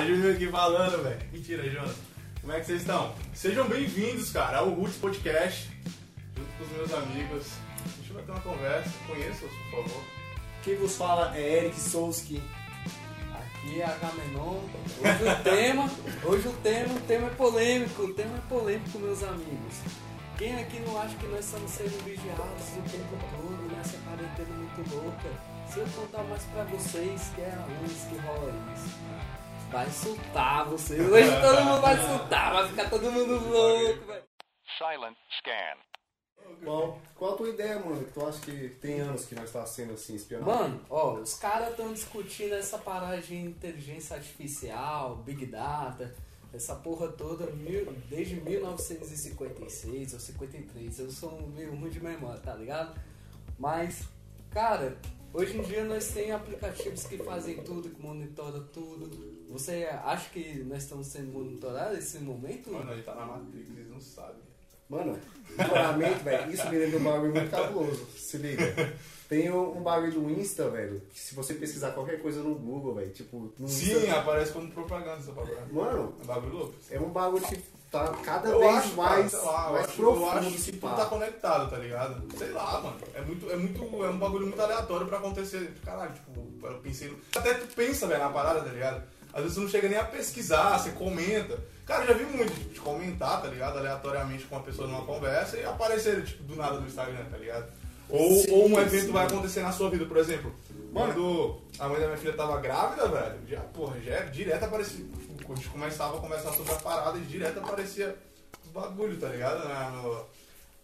Júnior aqui falando, velho. Mentira, Jonas. Como é que vocês estão? Sejam bem-vindos, cara, ao Roots Podcast, junto com os meus amigos. Deixa eu bater uma conversa. Conheça-os, por favor. Quem vos fala é Eric Souski. Aqui é Agamenon. Hoje o tema, hoje o tema, o tema é polêmico, o tema é polêmico, meus amigos. Quem aqui não acha que nós estamos sendo vigiados o tempo todo nessa quarentena muito louca? Se eu contar mais pra vocês que é anos que rola isso. Vai insultar vocês. Hoje todo mundo vai insultar, vai ficar todo mundo louco, velho. Silent scan. Qual, qual a tua ideia, mano? Que tu acha que tem anos que nós está sendo assim espionado? Mano, ó, os caras estão discutindo essa parada de inteligência artificial, Big Data, essa porra toda mil- desde 1956 ou 53. Eu sou meio ruim de memória, tá ligado? Mas, cara, hoje em dia nós tem aplicativos que fazem tudo, que monitoram tudo. Você acha que nós estamos sendo monitorados nesse momento? Mano, ele tá na Matrix, eles não sabem. Mano, sinceramente, velho, isso me lembra um bagulho muito cabuloso. Se liga. Tem um bagulho do Insta, velho, que se você pesquisar qualquer coisa no Google, velho, tipo, no Sim, Insta. aparece como propaganda essa palavra. Mano, É bagulho louco. é um bagulho que tá cada Eu vez acho, cara, mais, sei lá, eu mais acho, profundo eu acho que tudo tá conectado, tá ligado? Sei lá, mano. É muito, é muito, é um bagulho muito aleatório pra acontecer. Caralho, tipo, eu pensei. no- Até tu pensa, velho, na parada, tá ligado? Às vezes tu não chega nem a pesquisar, você comenta. Cara, eu já vi muito de comentar, tá ligado? Aleatoriamente com uma pessoa numa conversa e aparecer, tipo, do nada no Instagram, tá ligado? Ou, Sim, ou um evento sim. vai acontecer na sua vida, por exemplo. Mano. Quando a mãe da minha filha tava grávida, velho, já, porra, já é direto aparecia. A gente começava a conversar sobre a parada e direto aparecia bagulho, tá ligado? Na, no,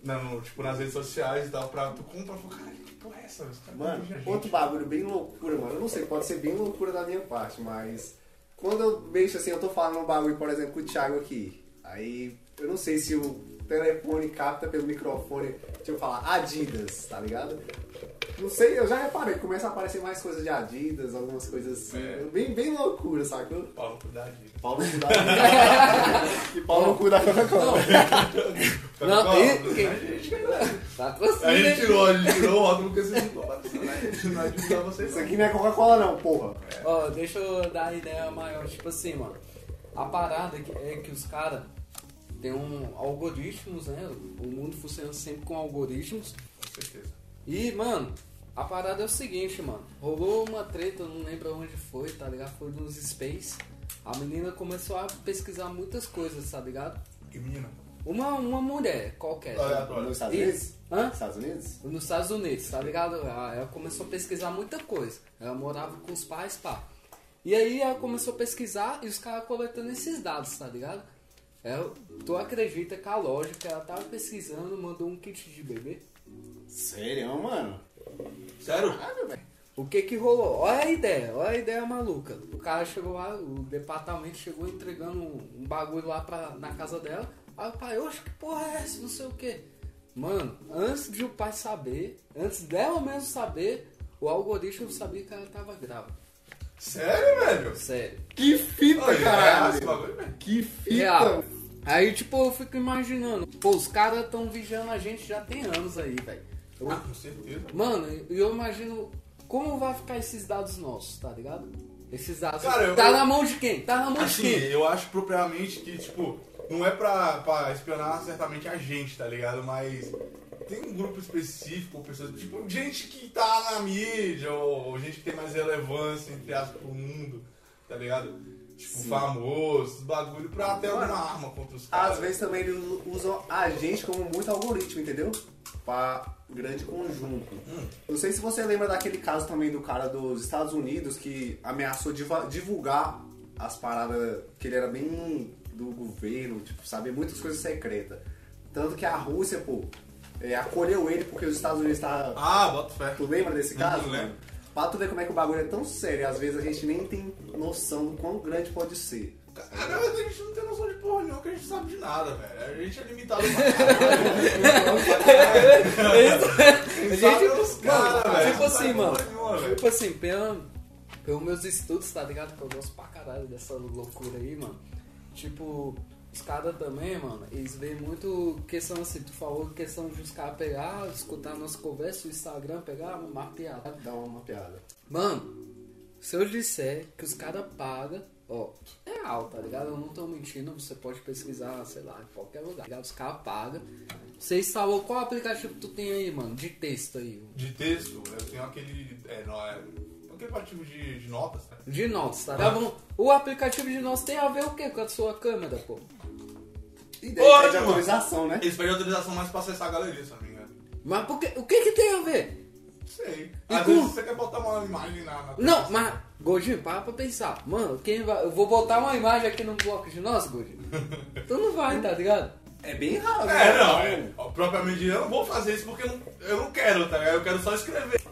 na- no- tipo, nas redes sociais e tal, pra tu comprar, pô, cara, que porra é essa? Mano, outro bagulho bem loucura, mano. Eu não sei, pode ser bem loucura da minha parte, mas quando eu mexo assim, eu tô falando um bagulho, por exemplo, com o Thiago aqui. Aí eu não sei se o telefone capta pelo microfone, deixa eu falar, Adidas, tá ligado? Não sei, eu já reparei, começa a aparecer mais coisas de Adidas, algumas coisas assim. É. Bem, bem loucura, sabe? Pau no cu da Adidas. Pau no cu da E pau no cu da Coca-Cola. Não, e- não e- é gente, cara. Patrocínio, A gente tirou, a gente tirou o rótulo porque vocês não né? Não vocês. Isso aqui não é Coca-Cola não, porra. Ó, deixa eu dar a ideia maior. Tipo assim, mano. A parada é que os caras têm um algoritmos, né? O mundo funciona sempre com algoritmos. Com certeza. E, mano, a parada é o seguinte, mano. Rolou uma treta, eu não lembro onde foi, tá ligado? Foi nos Space. A menina começou a pesquisar muitas coisas, tá ligado? Que menina. Uma, uma mulher qualquer. Aleatório. Nos Estados Isso. Unidos? Hã? Estados Unidos? nos Estados Unidos, tá ligado? Ela ela começou a pesquisar muita coisa. Ela morava com os pais, pá. E aí ela começou a pesquisar e os caras coletando esses dados, tá ligado? Ela, tu acredita que a lógica, ela tava pesquisando, mandou um kit de bebê? Sério, mano? Sério? O que que rolou? Olha a ideia, olha a ideia maluca. O cara chegou lá, o departamento chegou entregando um, um bagulho lá pra, na casa dela. Aí o pai, oxe, que porra é essa? Não sei o que. Mano, antes de o pai saber, antes dela mesmo saber, o algoritmo sabia que ela tava grávida. Sério, velho? Sério. Que fita, Olha, é caralho! bagulho, velho. Que fita! Real. Aí, tipo, eu fico imaginando. Pô, os caras tão vigiando a gente já tem anos aí, velho. Eu- Ah, com certeza. Mano, eu imagino como vai ficar esses dados nossos, tá ligado? Esses dados. Cara, eu- tá eu- na mão de quem? Tá na mão Assim, de quem? eu acho propriamente que, tipo, não é pra, pra espionar certamente a gente, tá ligado? Mas tem um grupo específico, pessoas, tipo, gente que tá na mídia, ou, ou gente que tem mais relevância, entre aspas, pro mundo, tá ligado? Tipo, famosos, bagulho, pra ter alguma arma contra os caras. Às vezes também eles usam a gente como muito algoritmo, entendeu? Pra grande conjunto. Não sei se você lembra daquele caso também do cara dos Estados Unidos que ameaçou divulgar as paradas, que ele era bem do governo, tipo, sabia muitas coisas secretas. Tanto que a Rússia, pô, é, acolheu ele porque os Estados Unidos estavam Ah, bota fé. Tu lembra desse caso? Não lembro. Pra tu ver como é que o bagulho é tão sério, e às vezes a gente nem tem noção do quão grande pode ser. Cara, a gente não tem noção de porra nenhuma, que a gente sabe de nada, velho. A gente é limitado pra caralho. A gente, Sabe os caras, mano, velho. tipo assim, mano. nenhuma. Tipo assim, pelo, pelos meus estudos, tá ligado? Que eu gosto pra caralho dessa loucura aí, mano. Tipo, os caras também, mano, eles veem muito questão assim, tu falou questão de os caras pegar, escutar nossa conversa, o Instagram, pegar, mapear. Dá uma piada. Mano, se eu disser que os caras pagam Ó, é alto, tá ligado? Eu não tô mentindo, você pode pesquisar, sei lá, em qualquer lugar. tá ligado? Os caras pagam. Você instalou qual aplicativo que tu tem aí, mano? De texto aí. De texto, eu tenho aquele. É, não, é. Aquele aplicativo de, de notas, né? De notas, tá ligado? O aplicativo de notas tem a ver o quê com a sua câmera, pô? E daí pede mano. autorização, né? Eles pedem autorização mais pra acessar a galeria, se eu não me engano. Mas por que, o que que tem a ver? Sei. E Às com- vezes você quer botar uma imagem na. na Não, mas, Godinho, para pra pensar. Mano, quem vai. Eu vou botar uma imagem aqui no bloco de nós, Godinho. tu não vai, tá ligado? É bem raro. É, né? não, é. Propriamente eu não vou fazer isso porque eu não, eu não quero, tá ligado? Eu quero só escrever.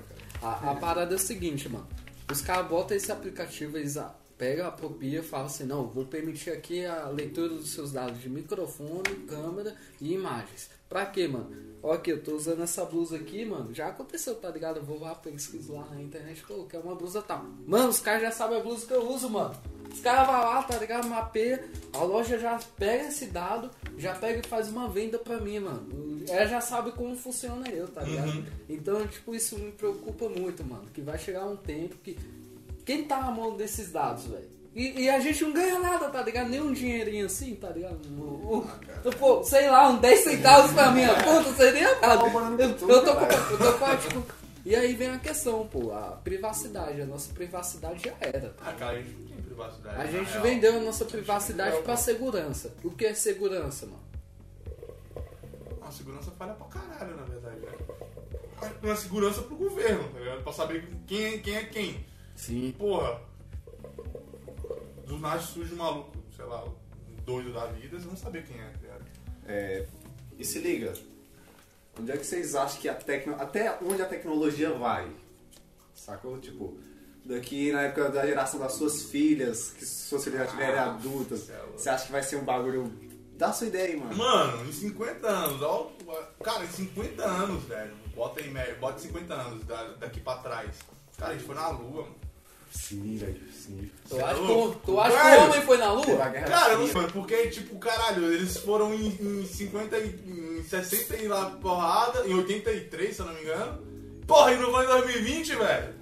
A, a parada é o seguinte, mano. Os caras botam esse aplicativo, eles pegam, apropria e falam assim, não, vou permitir aqui a leitura dos seus dados de microfone, câmera e imagens. Pra quê, mano? Ó aqui, eu tô usando essa blusa aqui, mano. Já aconteceu, tá ligado? Eu vou lá, pesquiso lá na internet, pô, que é uma blusa tal. Mano, os caras já sabem a blusa que eu uso, mano. Os caras vão lá, tá ligado? Mapeia, a loja já pega esse dado, já pega e faz uma venda pra mim, mano. Ela já sabe como funciona eu, tá ligado? Então, tipo, isso me preocupa muito, mano. Que vai chegar um tempo que. Quem tá na mão desses dados, velho? E, e a gente não ganha nada, tá ligado? Nem um dinheirinho assim, tá ligado? O- pô, sei lá, uns 10 centavos pra minha conta seria nada. roubando Eu, eu tô eu tô com a, tipo, E aí vem a questão, pô, a privacidade. A nossa privacidade já era. Ah, cara, a gente não tem privacidade. A gente real. vendeu a nossa privacidade pra segurança. O que é segurança, mano? A segurança falha pra caralho, na verdade. Né? Não é segurança pro governo, tá ligado? Pra saber quem é quem. É quem. Sim. Porra, do nada surge um maluco, sei lá, um doido da vida, eles vão saber quem é, tá? É, e se liga, onde é que vocês acham que a tecno... até onde a tecnologia vai? Sacou? Tipo, daqui na época da geração das suas filhas, que se suas filhas já tiverem Ah, adultas, céu. você acha que vai ser um bagulho... Dá sua ideia aí, mano. Mano, em 50 anos, ó, cara, em 50 anos, velho, bota em média, bota 50 anos da- daqui pra trás. Cara, a gente foi na lua, mano. Sim, velho, sim. Tu é acha, que, louco? o- tu acha que o homem foi na lua? Cara, eu não sei, porque, tipo, caralho, eles foram em, em 50 e, em 60 e lá porrada, em 83, se eu não me engano. Porra, e não vão em 2020, velho?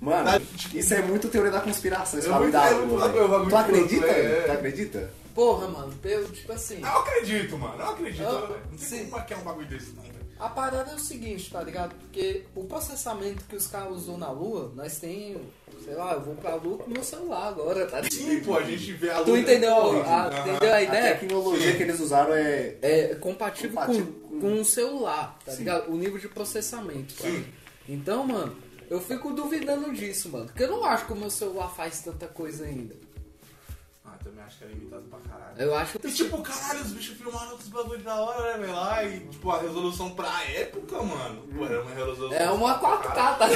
Mano, Tá, tipo- isso é muito teoria da conspiração, esse É bagulho da é muito lua, bagulho Tu acredita? é. Tu acredita? Porra, mano, eu, tipo assim. Eu acredito, mano, eu acredito. Velho. não tem sim. como marcar um bagulho desse, não, velho. A parada é o seguinte, tá ligado? Porque o processamento que os caras usou na lua, nós tem, sei lá, eu vou pra lua com meu celular agora, tá ligado? Sim, pô, a gente vê a lua. Tu entendeu, Aham. a, entendeu a A ideia? tecnologia que eles usaram é... É compatível, Compatível com, com- com o celular, tá Sim. ligado? O nível de processamento, sabe? Sim. Então, mano, eu fico duvidando disso, mano. Porque eu não acho que o meu celular faz tanta coisa ainda. Também acho que é limitado pra caralho. Eu acho que. E tipo, caralho, os bichos filmaram outros bagulhos da hora, né, velho? Lá e, tipo, a resolução pra época, mano. Pô, era uma resolução. É uma pra 4K, caralho. tá?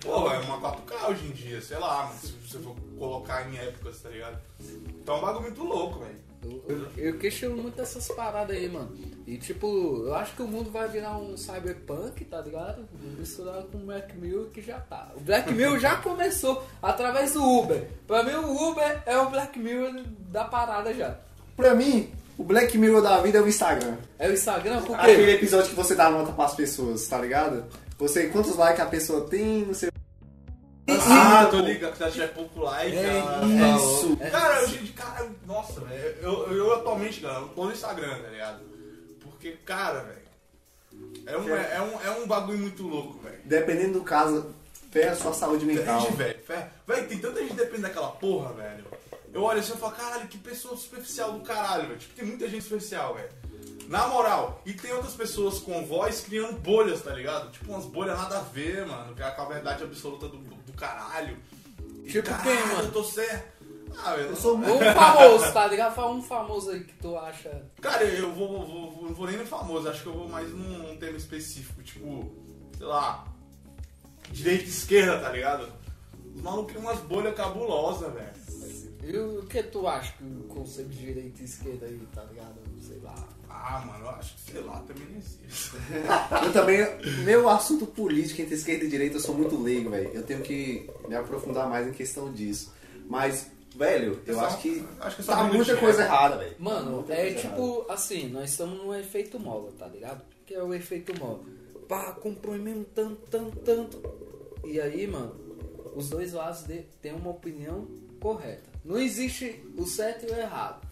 Pô, é uma 4K hoje em dia, sei lá, mas se você for colocar em épocas, tá ligado? Então é um bagulho muito louco, velho. Eu, eu- eu questiono muito essas paradas aí, mano. E tipo, eu acho que o mundo vai virar um cyberpunk, tá ligado? Misturado com o Black Mirror que já tá. O Black Mirror já começou através do Uber. Pra mim o Uber é o Black Mirror da parada já. Pra mim, o Black Mirror da vida é o Instagram. É o Instagram? Por Aquele quê? episódio que você dá nota pras pessoas, tá ligado? Você, quantos likes a pessoa tem, não sei... Ah, tô ligado, se ela tiver pouco like, É tá isso. louca. Cara, eu, gente, cara, nossa, velho, eu, eu, eu atualmente, cara, eu tô no Instagram, tá ligado? Porque, cara, velho, é um, é, um, é um bagulho muito louco, velho. Dependendo do caso, ferra a sua saúde mental. Depende, velho. Velho, tem tanta gente que depende daquela porra, velho. Eu olho assim e falo, caralho, que pessoa superficial do caralho, velho. Tipo, tem muita gente superficial, velho. Na moral, e tem outras pessoas com voz criando bolhas, tá ligado? Tipo, umas bolhas nada a ver, mano. Que é a verdade absoluta do, do caralho. E, Tipo caralho, quem, mano? Eu tô certo. Ah, velho. Eu sou Um famoso, tá ligado? Fala um famoso aí que tu acha. Cara, eu vou, vou, vou- vou- não vou nem no famoso, acho que eu vou mais num, num tema específico, tipo, sei lá, direita e esquerda, tá ligado? Os malucos criam umas bolhas cabulosas, velho. E o que tu acha que o conceito de direita e esquerda aí, tá ligado? Sei lá. Ah, mano, eu acho que, sei lá, também não existe. Eu também, meu assunto político entre esquerda e direita, eu sou muito leigo, velho. Eu tenho que me aprofundar mais em questão disso. Mas, velho, eu acho que acho que é só tá muita coisa errada, velho. Mano, é tipo assim, nós estamos no efeito mola, tá ligado? O que é o efeito mola? Pá, comprou mesmo tanto, tanto, tanto. E aí, mano, os dois lados de, têm uma opinião correta. Não existe o certo e o errado.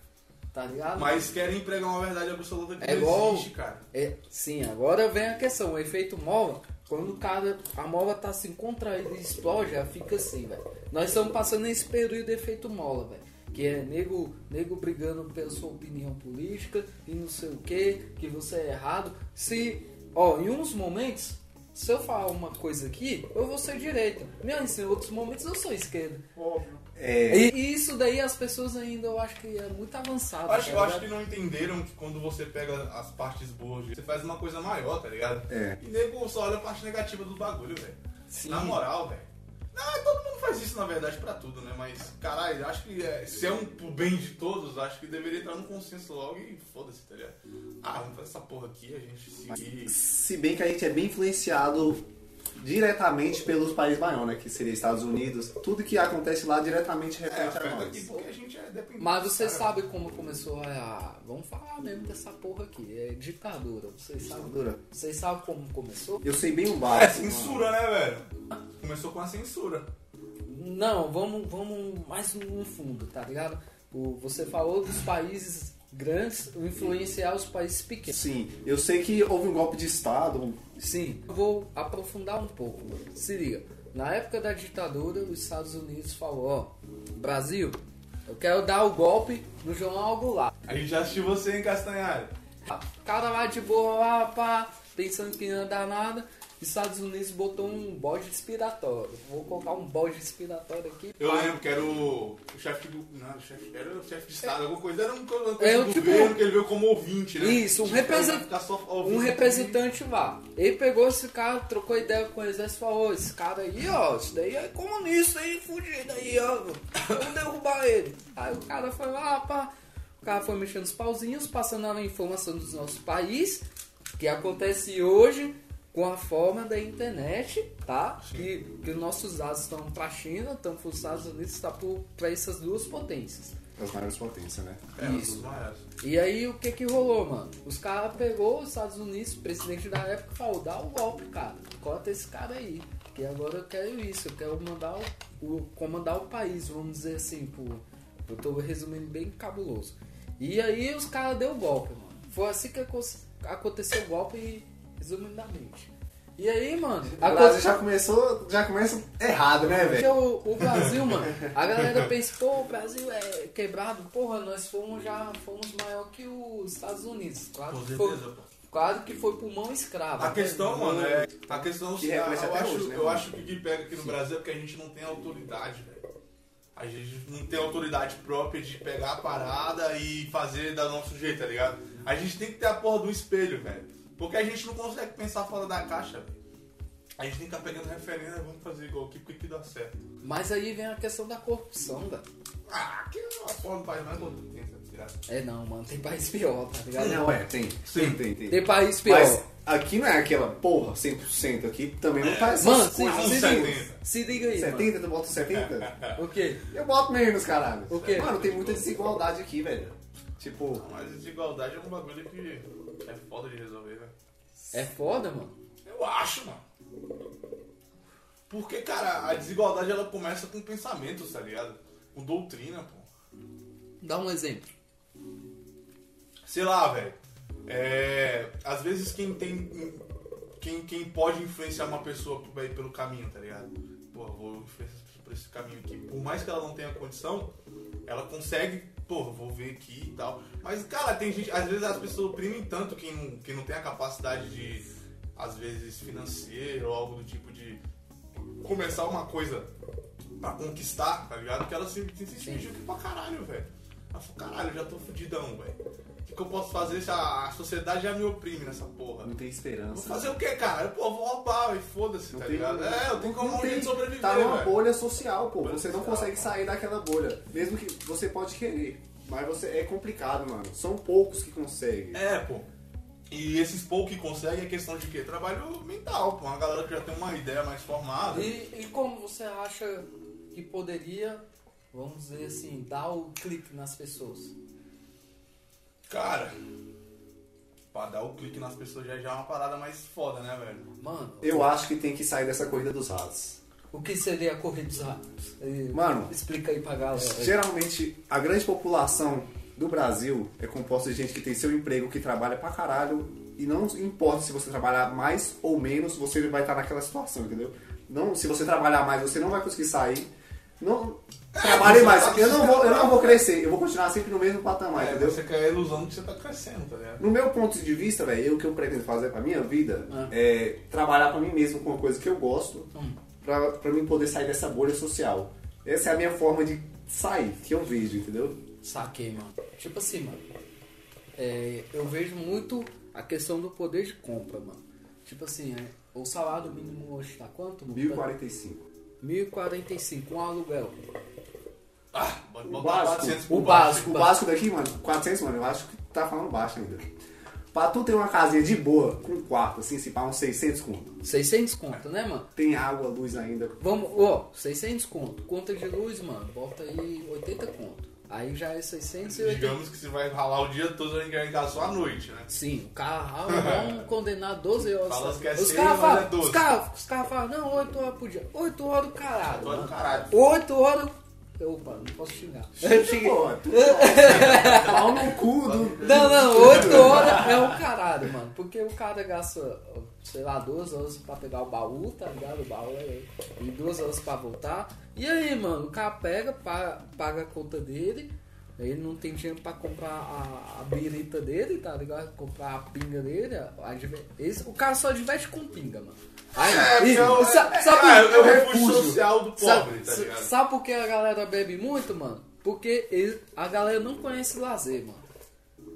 Tá ligado? Mas querem pregar uma verdade absoluta que É não igual- existe, cara. É, sim, agora vem a questão, o efeito mola, quando o cara, a mola tá assim contraída e explode, ela fica assim, velho. Nós estamos passando esse período de efeito mola, velho. Que é nego, nego brigando pela sua opinião política e não sei o que, que você é errado. Se, ó, em uns momentos, se eu falar uma coisa aqui, eu vou ser direita. Mas em outros momentos eu sou esquerda. Óbvio. É, E, isso daí as pessoas ainda, eu acho que é muito avançado. Eu acho, tá eu acho que não entenderam que quando você pega as partes boas, você faz uma coisa maior, tá ligado? É. E nego só olha a parte negativa do bagulho, velho. Na moral, velho. Não, todo mundo faz isso na verdade pra tudo, né? Mas, caralho, eu acho que é, se é um pro bem de todos, acho que deveria entrar no consenso logo e foda-se, tá ligado? Ah, vamos fazer essa porra aqui, a gente seguir. se bem que a gente é bem influenciado diretamente pelos países maiores, né? Que seria Estados Unidos. Tudo que acontece lá diretamente É, reflete a afeta aqui nós. porque a gente é dependente. Mas você cara. sabe como começou a. Vamos falar mesmo dessa porra aqui. É ditadura. Vocês sabem. Ditadura. Vocês sabem como começou? Eu sei bem o É básico. censura, né, velho? Começou com a censura. Não, vamos, vamos mais no fundo, tá ligado? O, você falou dos países grandes influenciar os países pequenos. Sim, eu sei que houve um golpe de Estado. Sim, eu vou aprofundar um pouco. Se liga. Na época da ditadura, os Estados Unidos falou, ó, Brasil, eu quero dar o golpe no João Goulart. A gente já assistiu você em Castanhari. Cara lá de boa, lá, pá, pensando que não ia dar nada. Estados Unidos botou um bode expiratório. Vou colocar um bode expiratório aqui. Eu lembro que era o, o chefe do. Não, chefe, era o chefe de Estado, alguma coisa. Era um coisa É, do tipo- governo que ele veio como ouvinte, né? Isso, um Tipo, represent-. Um representante lá. Ele pegou esse cara, trocou ideia com o exército e falou: Esse cara aí, ó, isso daí é comunista aí, fugido aí, ó. Vamos derrubar ele. Aí o cara foi lá, pá. O cara foi mexendo os pauzinhos, passando a informação dos nossos países, que acontece hoje com a forma da internet, tá? Que, que os nossos dados estão para a China, estão para os Estados Unidos, está para essas duas potências. Das maiores potências, né? É, Isso. E aí o que que rolou, mano? Os caras pegou os Estados Unidos, o presidente da época falou, dá o golpe, cara. Corta esse cara aí. Que agora eu quero isso, eu quero mandar o, o- comandar o país, vamos dizer assim, por, eu tô resumindo bem cabuloso. E aí os caras deu o golpe, mano. Foi assim que aco- aconteceu o golpe, resumidamente. E aí, mano, O Brasil já começou, já começa errado, né, velho? o, o Brasil, mano, a galera pensa, pô, o Brasil é quebrado, porra, nós fomos já fomos maior que os Estados Unidos. Claro Com que foi, certeza, pô. claro que foi pulmão escravo. A questão, mano, é. A questão Que eu, até acho, hoje, né, eu mano? acho que o que pega aqui no Brasil é porque a gente não tem autoridade, velho. A gente não tem autoridade própria de pegar a parada e fazer do nosso jeito, tá ligado? A gente tem que ter a porra do espelho, velho. Porque a gente não consegue pensar fora da caixa, velho. A gente tem que estar pegando referência, vamos fazer igual aqui, porque que dá certo. Mas aí vem a questão da corrupção, velho. Ah, é a porra do país mais que tem, tá ligado? É não, mano, tem país pior, tá ligado? Não, é, tem. Sim, tem, tem. Tem país pior. Mas aqui não é aquela porra 100%, aqui também não tá essas mano, se, se, 70. liga, se liga aí, 70, tu bota 70? mano. O quê? Eu boto menos, caralho. O quê? Mano, tem muita desigualdade aqui, velho. Tipo, Mas desigualdade é um bagulho que é foda de resolver, velho. É foda, mano. Eu acho, mano. Porque, cara, a desigualdade ela começa com pensamentos, tá ligado? Com doutrina, pô. Dá um exemplo. Sei lá, velho. É, às vezes quem tem. Quem, quem pode influenciar uma pessoa pelo caminho, tá ligado? Pô, vou influenciar essa pessoa por esse caminho aqui. Por mais que ela não tenha condição, ela consegue, pô, vou ver aqui e tal. Mas, cara, tem gente. Às vezes as pessoas oprimem tanto quem não, quem não tem a capacidade de, às vezes, financeira ou algo do tipo de começar uma coisa pra conquistar, tá ligado? Que ela se, se, se Sim. medíocre pra caralho, velho. Ela falou, caralho, já tô fudidão, velho. O que, que eu posso fazer se a, a sociedade já me oprime nessa porra? não tem Vou esperança. fazer o que, cara? Pô, vou roubar, e foda-se, tá tem- ligado? É, eu tenho como não um jeito de sobreviver, Tá numa velho. bolha social, pô. Bolha Você não consegue pô. sair daquela bolha. Mesmo que você pode querer. Mas você é complicado, mano. São poucos que conseguem. É, pô. E esses poucos que conseguem é questão de quê? Trabalho mental, pô. Uma galera que já tem uma ideia mais formada. E, e como você acha que poderia, vamos dizer assim, dar o clique nas pessoas? Cara, pra dar o clique nas pessoas já, já é uma parada mais foda, né, velho? Mano, Eu acho que tem que sair dessa corrida dos ratos. o que seria a corrida dos ratos? Mano, explica aí pra galera. Geralmente, a grande população do Brasil é composta de gente que tem seu emprego, que trabalha pra caralho, e não importa se você trabalhar mais ou menos, você vai estar naquela situação, entendeu? Não, se você trabalhar mais, você não vai conseguir sair. Não trabalhe você mais. tá Eu não, vou, eu não vou crescer, eu vou continuar sempre no mesmo patamar, É, entendeu? você quer a ilusão que você tá crescendo, tá ligado? No meu ponto de vista, velho, o que eu pretendo fazer pra minha vida Ah. é trabalhar pra mim mesmo com uma coisa que eu gosto, Hum. pra, pra mim poder sair dessa bolha social. Essa é a minha forma de sair, que eu vejo, entendeu? Saquei, mano. Tipo assim, mano. é, eu vejo muito a questão do poder de compra, mano. Tipo assim, é, o salário mínimo hoje tá quanto? 1045. 1045, um aluguel. Ah, bota O 400 básico, o básico. o básico daqui, mano, 400, mano, eu acho que tá falando baixo ainda. Pra tu ter uma casinha de boa, com um quarto, assim, se pá uns 600 conto. 600 conto, né, mano? Tem água, luz ainda. Vamos, ó, 600 conto. Conta de luz, mano, bota aí 80 conto. Aí já é 680. Digamos que você vai ralar o dia todo, você vai casa só à noite, né? Sim, o cara rala, vamos condenar 12 horas. Fala que é os caras mas falam, é 12. os caras os cara falam, não, 8 horas por dia. 8 horas do caralho. Oito horas do caralho. 8 horas. Opa, não posso xingar. Tu pau no cu do... Não, não, 8 horas é um caralho, mano. Porque o cara gasta, sei lá, 2 horas pra pegar o baú, tá ligado? O baú é. E 2 horas pra voltar. E aí, mano, o cara pega, paga, paga a conta dele. Ele não tem dinheiro pra comprar a, a birita dele, tá ligado? Comprar a pinga dele. a diver- esse- o cara só diverte com pinga, mano. Aí, É, e- é o- sa- é- sabe, é, é o refúgio social do pobre, Sabe, tá ligado? sabe por que a galera bebe muito, mano? Porque ele- a galera não conhece lazer, mano.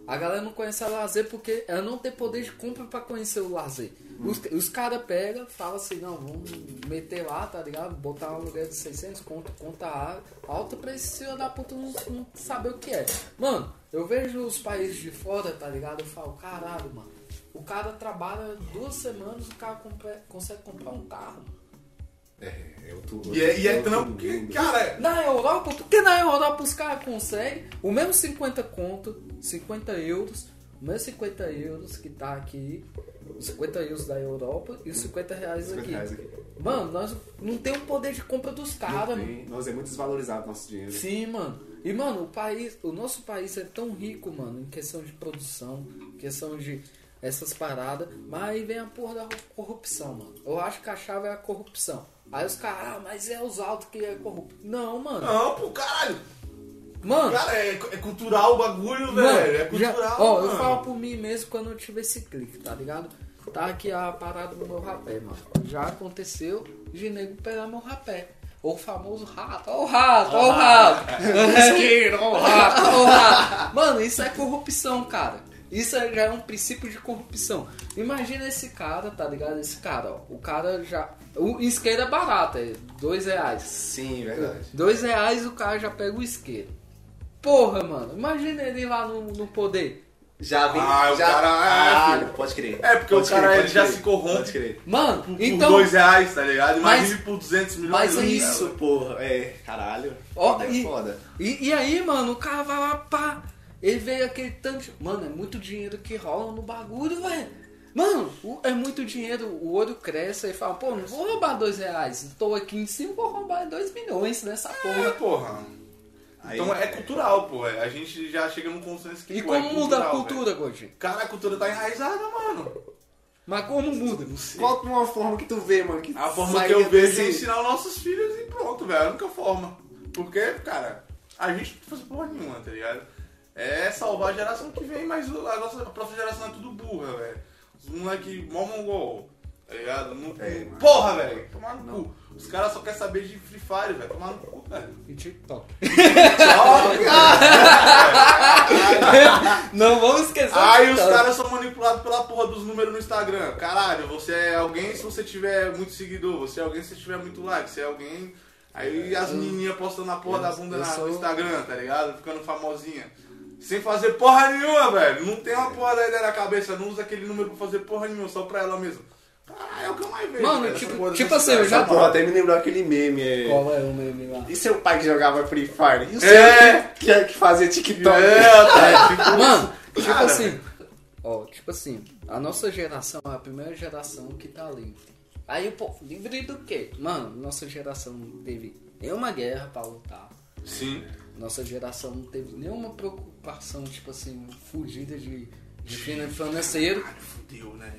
A galera não conhece a lazer porque ela não tem poder de compra pra conhecer o lazer. Os, os caras pegam, falam assim, não, vamos meter lá, tá ligado? Botar um lugar de 600 conto, conta a- alta pra esse filho da puta não, não saber o que é. Mano, eu vejo os países de fora, tá ligado? Eu falo, caralho, mano. O cara trabalha duas semanas, o cara compra- consegue comprar um carro. É, eu tô... E é, e é eu tô trampo que, cara, Na Europa, porque na Europa os caras conseguem o mesmo 50 conto, 50 euros, o mesmo 50 euros que tá aqui, 50 euros da Europa e os 50 reais 50 aqui. reais aqui. Mano, nós não tem o poder de compra dos caras, mano. Nós é muito desvalorizado nosso dinheiro. Sim, mano. E, mano, o país, o nosso país é tão rico, mano, em questão de produção, questão de essas paradas, mas aí vem a porra da corrupção, mano. Eu acho que a chave é a corrupção. Aí os caras, ah, mas é os altos que é corrupto. Não, mano. não, pô, caralho. Mano, Cara, é, é cultural o bagulho, Mano, velho. É já- cultural. ó, eu mano. falo por mim mesmo quando eu tive esse clique, tá ligado? Tá aqui a parada do meu rapé, mano. Já aconteceu de nego pegar meu rapé. O famoso rato, ó o rato, ó o rato. Ó o rato, ó o rato. Mano, isso é corrupção, cara. Isso é- já é um princípio de corrupção. Imagina esse cara, tá ligado? Esse cara, ó. O cara já. O isqueiro é barato, é dois reais. Sim, verdade. Dois reais o cara já pega o isqueiro. Porra, mano. Imagina ele lá no, no poder. Já vem. Ah, o já... cara- ah, Caralho, filho. pode crer. É, porque Pode o cara, crer, ele já crer. se corrompe. Pode crer. Mano, Por então. dois reais, tá ligado? Imagine Mas- por 200 milhões. mas né, Isso, cara? porra. É, caralho. Ó, Foda, e, foda. E, e aí, mano, o cara vai lá, pá. Ele veio aquele tanto. de- Mano, é muito dinheiro que rola no bagulho, velho. Mano, o- é muito dinheiro, o olho cresce e fala, pô, não vou roubar dois reais. Estou aqui em cima, vou roubar dois milhões nessa É, porra. porra. Aí- Então é cultural, pô. é. A gente já chega num consenso que E pô, é como muda a cultura. Godinho? Cara, a cultura tá enraizada, mano. Mas como muda? Qual é uma forma que tu vê, mano? Que A forma que eu vejo é ensinar os nossos filhos e pronto, velho. É a única forma. Porque, cara, a gente não faz porra nenhuma, tá ligado? É salvar a geração que vem, mas a nossa a próxima geração é tudo burra, velho. Os moleque mó mongol, tá ligado? Não- É, mano. porra, velho. Tomar no cu. Os caras só querem saber de Free Fire, velho. Tomar no cu, velho. E TikTok. Não vamos esquecer. Aí os caras são manipulados pela porra dos números no Instagram. Caralho, você é alguém se você tiver muito seguidor, você é alguém se você tiver muito like, você é alguém. Aí as menininhas postando a porra eu- da bunda eu na- sou- no Instagram, tá ligado? Ficando famosinha. Sem fazer porra nenhuma, velho. Não tem uma porra da ideia na cabeça, não usa aquele número pra fazer porra nenhuma, só pra ela mesmo. Caralho, é o que eu mais vejo. Mano, essa tipo- tipo assim, eu já- porra até me lembrou aquele meme. É... Qual é o meme lá? E seu pai que jogava Free Fire? E o seu É. que, que, que fazia TikTok? É, tá, tipo, Mano, tipo Cara. assim. Ó, tipo assim, a nossa geração é a primeira geração que tá livre. Aí o povo, livre do quê? Mano, nossa geração não teve nenhuma guerra pra lutar. Sim. Nossa geração não teve nenhuma preocupação, tipo assim, fugida de, de financeiro. Caralho, fudeu, né?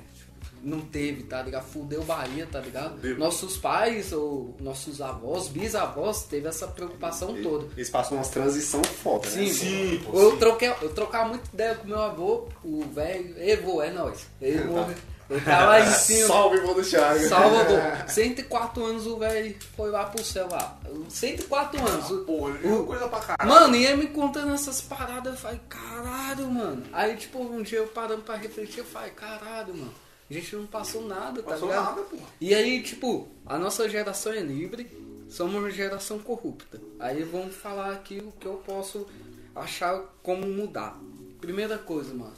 Não teve, tá ligado? Fudeu Bahia, tá ligado? Fudeu. Nossos pais ou nossos avós, bisavós, teve essa preocupação toda. Eles passam umas transição foda, né? Sim, Sim, pô, eu, sim. troquei, eu trocava muito ideia com meu avô, o velho, Evo, é nóis. Evo, eu tava lá em cima. Salve, vô do Thiago. Salva, avô. 104 anos o velho foi lá pro céu lá. 104 anos. o- Pô, é uma coisa pra caralho. Mano, e ele me contando essas paradas, eu falei, caralho, mano. Aí, tipo, um dia eu parando pra refletir, eu falei, caralho, mano. A gente não passou nada, tá Passou ligado? nada, pô. E aí, tipo, a nossa geração é livre, somos uma geração corrupta. Aí vamos falar aqui o que eu posso achar como mudar. Primeira coisa, mano.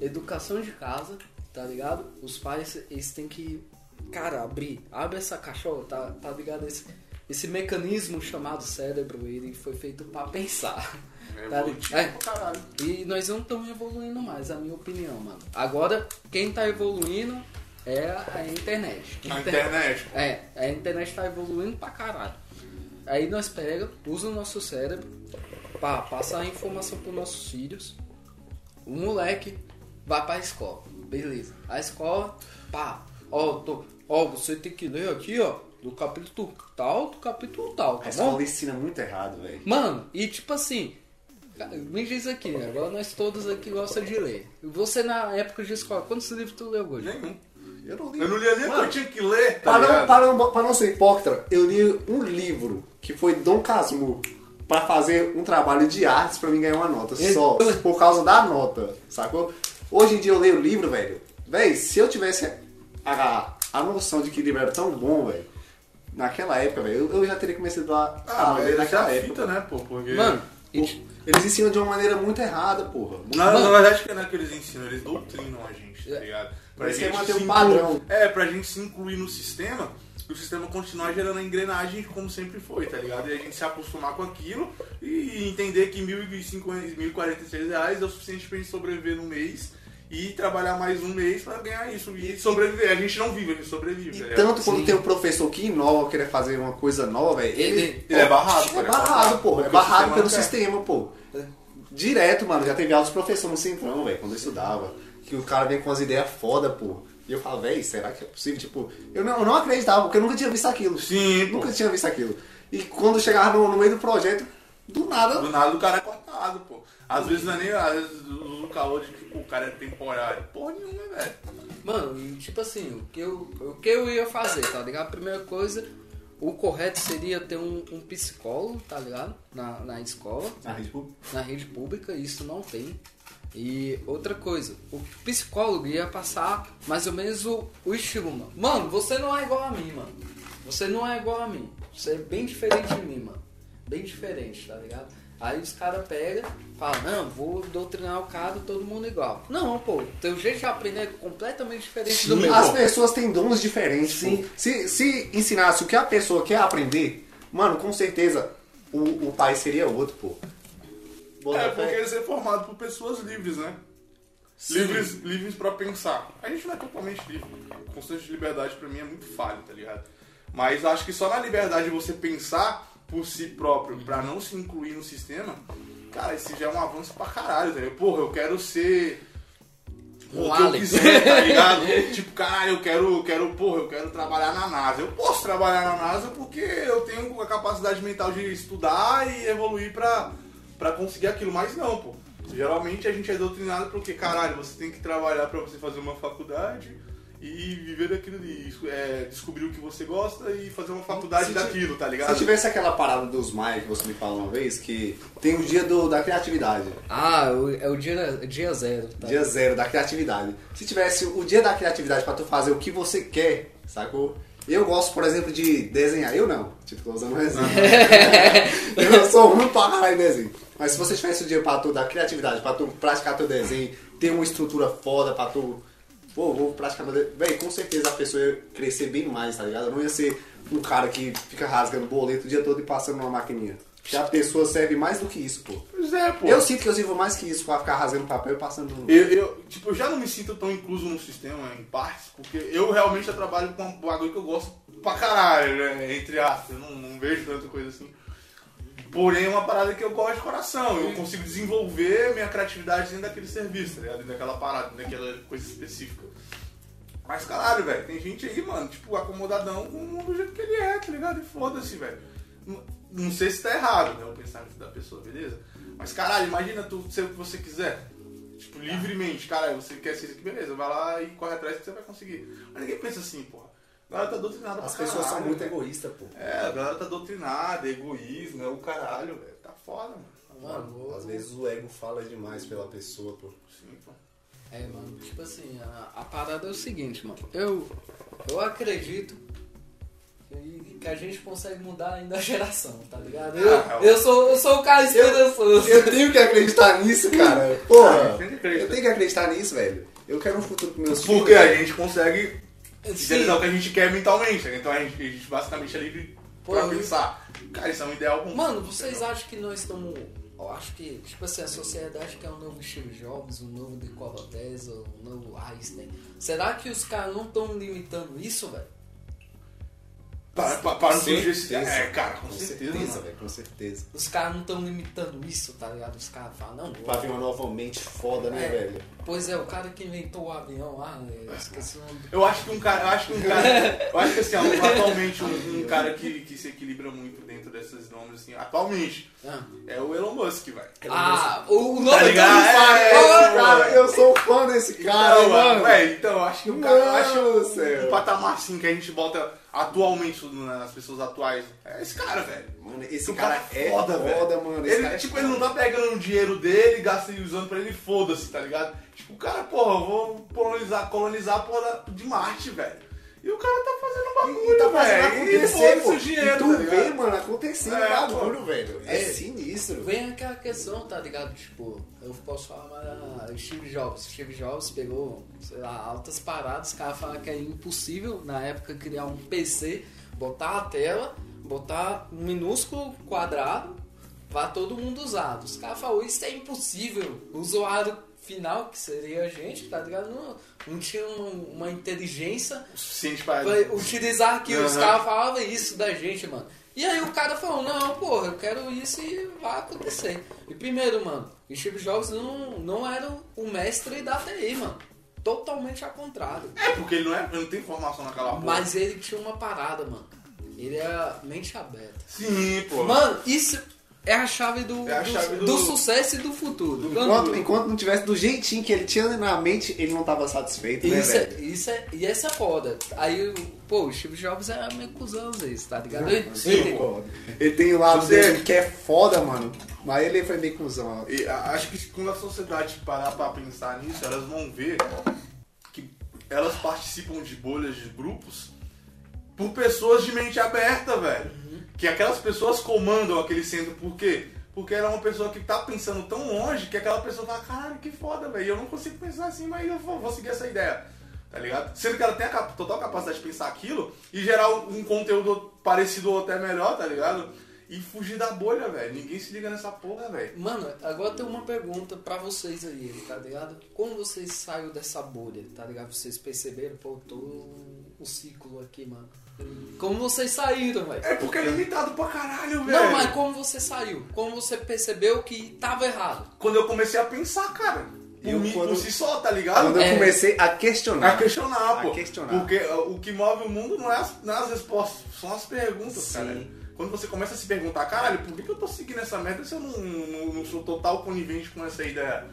Educação de casa, tá ligado? Os pais, eles têm que, cara, abrir. Abre essa caixola, tá, tá ligado? Esse, esse mecanismo chamado cérebro, ele foi feito pra pensar. É tá caralho. E nós não estamos evoluindo mais, a minha opinião, mano. Agora, quem tá evoluindo é a internet. A internet. É, a internet tá evoluindo pra caralho. Aí nós pega, usa o nosso cérebro pra passar a informação pros nossos filhos. O moleque vai pra escola, beleza. A escola, pá, ó, tô, ó, você tem que ler aqui, ó, do capítulo tal, do capítulo tal, A tá bom? escola ensina muito errado, velho. Mano, e tipo assim, me diz aqui, né? agora nós todos aqui gostamos de ler. Você na época de escola, quantos livros tu leu hoje? Nenhum. Eu não li. Eu não lia nem o que eu tinha que ler, tá Pra não, pra, não, pra não ser hipócrita, eu li um livro que foi Dom Casmurro pra fazer um trabalho de artes pra mim ganhar uma nota. Só por causa da nota, sacou? Hoje em dia eu leio o livro, velho. Véi, se eu tivesse a, a noção de que livro era tão bom, velho, naquela época, velho, eu, eu já teria começado a, Ah, a mas naquela época. fita, né, pô? Porque... Mano, e Pô, ti- Eles ensinam de uma maneira muito errada, porra. Na, na verdade, que não é que eles ensinam, eles doutrinam a gente, tá É. ligado? Eles querem manter se um inclu- padrão. É, pra gente se incluir no sistema, e o sistema continuar gerando a engrenagem como sempre foi, tá ligado? E a gente se acostumar com aquilo e entender que R$ 1.050, 1.046 reais é o suficiente pra gente sobreviver no mês e trabalhar mais um mês pra ganhar isso. E sobreviver. A gente não vive, a gente sobrevive, E ligado? tanto quando Sim. tem um professor que inova, querer fazer uma coisa nova, ele, Ele- ele é barrado, É é barrado, pô. É barrado sistema pelo quer. sistema, pô. Direto, mano. Já teve altos professores no Centrão, velho, quando eu estudava. Que o cara vem com umas ideias foda, pô. E eu falo, velho, será que é possível? Tipo, eu não, eu não acreditava, porque eu nunca tinha visto aquilo. Sim, pô. Nunca tinha visto aquilo. E quando chegava no, no meio do projeto, do nada. Do nada o cara é cortado, pô. Às vezes não é nem. Às vezes usa o calor de que pô, o cara é temporário. Porra nenhuma, velho. Mano, tipo assim, o que, eu, o que eu ia fazer, tá ligado? A primeira coisa, o correto seria ter um, um psicólogo, tá ligado? Na, na escola, Ah, tipo, na rede pública, isso não tem. E outra coisa, o psicólogo ia passar mais ou menos o, o estilo, mano. Mano, você não é igual a mim, mano. Você não é igual a mim. Você é bem diferente de mim, mano. Bem diferente, tá ligado? Aí os caras pegam falam, não, vou doutrinar o cara, todo mundo igual. Não, pô, teu jeito de aprender é completamente diferente do Sim, meu. as pessoas têm dons diferentes. Sim. Se, se ensinasse o que a pessoa quer aprender, mano, com certeza o, o país seria outro, pô. É, porque eles é formado por pessoas livres, né? Livres, livres pra pensar. A gente não é totalmente livre. O conceito de liberdade pra mim é muito falho, tá ligado? Mas acho que só na liberdade de você pensar por si próprio pra não se incluir no sistema, cara, esse já é um avanço pra caralho, tá ligado? Porra, eu quero ser o que eu quiser, tá ligado? tipo, caralho, eu quero, eu quero, porra, eu quero trabalhar na NASA. Eu posso trabalhar na NASA porque eu tenho a capacidade mental de estudar e evoluir pra, pra conseguir aquilo, mas não, pô. Geralmente a gente é doutrinado porque, caralho, você tem que trabalhar pra você fazer uma faculdade e viver daquilo ali, isso, é, descobrir o que você gosta e fazer uma faculdade Se daquilo, tá ligado? Se tivesse aquela parada dos Maia que você me falou uma vez, que tem o dia do, da criatividade. Ah, o- é o dia, dia zero, tá? Dia zero da criatividade. Se tivesse o dia da criatividade pra tu fazer o que você quer, sacou? Eu gosto, por exemplo, de desenhar. Eu não. Tipo, tô usando um exemplo. eu sou ruim pra caralho em desenho. Mas se você tivesse o dia pra tu dar criatividade, pra tu praticar teu desenho, ter uma estrutura foda pra tu. Pô, vou praticar desenho. Véi, com certeza a pessoa ia crescer bem mais, tá ligado? Eu não ia ser um cara que fica rasgando boleto o dia todo e passando numa maquininha. que a pessoa serve mais do que isso, pô. Pois é, pô. Eu sinto que eu sirvo mais que isso pra ficar rasgando papel e passando no. Eu, eu, tipo, eu já não me sinto tão incluso no sistema, em partes, porque eu realmente já trabalho com um bagulho que eu gosto pra caralho, né? Entre aspas, eu não, não vejo tanta coisa assim. Porém, é uma parada que eu gosto de coração. Eu consigo desenvolver minha criatividade dentro daquele serviço, tá ligado? Dentro daquela parada, dentro daquela coisa específica. Mas caralho, velho, tem gente aí, mano, tipo, acomodadão com o mundo do jeito que ele é, tá ligado? E foda-se, velho. Não, não sei se tá errado, né, o pensamento da pessoa, beleza? Mas caralho, imagina tu ser o que você quiser. Tipo, livremente, caralho, você quer ser isso aqui, beleza, vai lá e corre atrás que você vai conseguir. Mas ninguém pensa assim, porra. A galera tá doutrinada As pra pessoas são caralho, muito velho. egoístas, pô. É, a galera tá doutrinada, egoísmo, é o caralho, velho. Tá foda, mano. Mano, Às vezes o ego fala demais pela pessoa, pô. Sim, pô. É, mano, tipo assim, a, a parada é o seguinte, mano. Eu, eu acredito que, que a gente consegue mudar ainda a geração, tá ligado? Eu, Ah, eu, sou, eu sou o cara esperançoso. Eu tenho que acreditar nisso, cara. Porra, eu tenho que acreditar nisso, velho. Eu quero um futuro pros meus filhos. Porque a gente consegue idealizar o que a gente quer mentalmente, né? Então a gente, a gente basicamente é livre pra Pô, pensar. Cara, isso é um ideal bom. Mano, vocês acham que nós estamos. Eu acho que, tipo assim, a sociedade quer um novo Steve Jobs, um novo Tesla, um novo Einstein. Será que os caras não estão limitando isso, velho? Para, para, para Com certeza. É, cara, com, Com certeza, certeza, velho, com certeza. Os caras não estão limitando isso, tá ligado? Os caras falam, não, Pra vir uma nova mente foda, né, É. velho? Pois é, o cara que inventou o avião lá, né, eu esqueci o nome do Eu acho que um cara, eu acho que um cara, eu acho que assim, atualmente um, um cara que, que se equilibra muito dentro desses nomes, assim, atualmente, Ah, é o Elon Musk, velho. ah o nome Tá do ligado? cara- É, Ah, esse Cara, eu sou fã desse cara, Então, mano. velho, então, eu acho que um cara, eu acho um, um patamar assim que a gente bota atualmente nas pessoas atuais. É esse cara, velho. Mano, esse O cara, é foda, mano. Esse Ele, cara é tipo, foda. ele não tá pegando o dinheiro dele, gasta e usando pra ele, foda-se, tá ligado? Tipo, o cara, porra, eu vou colonizar, colonizar a porra de Marte, velho. E o cara tá fazendo um bagulho, E tá fazendo velho. E acontecer, pô. foda-se o dinheiro, e tu tá vê, mano, acontecendo É, o bagulho, pô. velho. É, É. sinistro. Vem aquela questão, tá ligado? Tipo, eu posso falar mas, Steve Jobs. Steve Jobs pegou, sei lá, altas paradas. Os caras falaram que é impossível na época criar um PC, botar a tela, botar um minúsculo quadrado pra todo mundo usar. Os caras falaram, isso é impossível. O usuário final, que seria a gente, tá ligado? Não, não tinha uma, uma inteligência suficiente pra. vai utilizar aquilo. Os Aham. caras falavam isso da gente, mano. E aí o cara falou, não, porra, eu quero isso e vai acontecer. E primeiro, mano, o Steve Jobs não, não era o mestre da TI, mano. Totalmente ao contrário. É, porque ele não, é, ele não tem formação naquela porra. Mas ele tinha uma parada, mano. Ele era mente aberta. Sim, pô. Mano, isso é a chave do, É a do, chave do- do sucesso e do futuro. Enquanto, enquanto não tivesse do jeitinho que ele tinha na mente, ele não tava satisfeito, né, Isso é, velho? isso é, e essa é foda. Aí, pô, o Steve Jobs era meio cuzão às vezes, tá ligado? Ele- Sim, ele- pô. Ele tem o lado Você- dele que é foda, mano. Mas ele foi meio cuzão. E acho que quando a sociedade parar pra pensar nisso, elas vão ver que elas participam de bolhas de grupos por pessoas de mente aberta, velho. Que aquelas pessoas comandam aquele centro, por quê? Porque ela é uma pessoa que tá pensando tão longe que aquela pessoa fala, caralho, que foda, velho. Eu não consigo pensar assim, mas eu vou, vou seguir essa ideia. Tá ligado? Sendo que ela tem a total capacidade de pensar aquilo e gerar um um conteúdo parecido ou até melhor, tá ligado? E fugir da bolha, velho. Ninguém se liga nessa porra, velho. Mano, agora tem uma pergunta pra vocês aí, tá ligado? Como vocês saíram dessa bolha, tá ligado? Vocês perceberam, pô, o ciclo aqui, mano. Como vocês saíram, velho? É porque é limitado pra caralho, velho. Não, mas como você saiu? Como você percebeu que tava errado? Quando eu comecei a pensar, cara. Por Eu mim, quando- por si só, tá ligado? Quando eu É. comecei a questionar. A questionar, pô. A questionar. Porque o que move o mundo não é as, não é as respostas, são as perguntas, Sim. cara. Quando você começa a se perguntar, caralho, por que, que eu tô seguindo essa merda se eu não, não, não sou total conivente com essa ideia?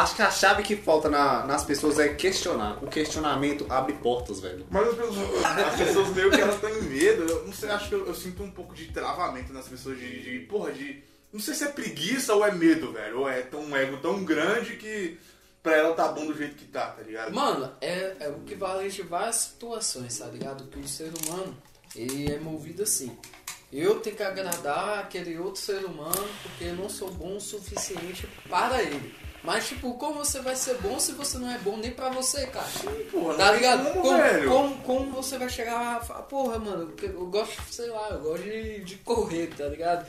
Acho que a chave que falta na- nas pessoas é questionar. O questionamento abre portas, velho. Mas as pessoas, as pessoas meio que elas estão em medo. Eu não sei, acho que eu, eu sinto um pouco de travamento nas pessoas de, de, porra, de. Não sei se é preguiça ou é medo, velho. Ou é tão, um ego tão grande que pra ela tá bom do jeito que tá, tá ligado? Mano, é, é o equivalente de várias situações, tá ligado? Que o ser humano, ele é movido assim. Eu tenho que agradar aquele outro ser humano porque eu não sou bom o suficiente para ele. Mas, tipo, como você vai ser bom se você não é bom nem pra você, cara? porra, Tá ligado? como, Como, como, como você vai chegar lá e falar, porra, mano, eu, gosto, sei lá, eu gosto de, de correr, tá ligado?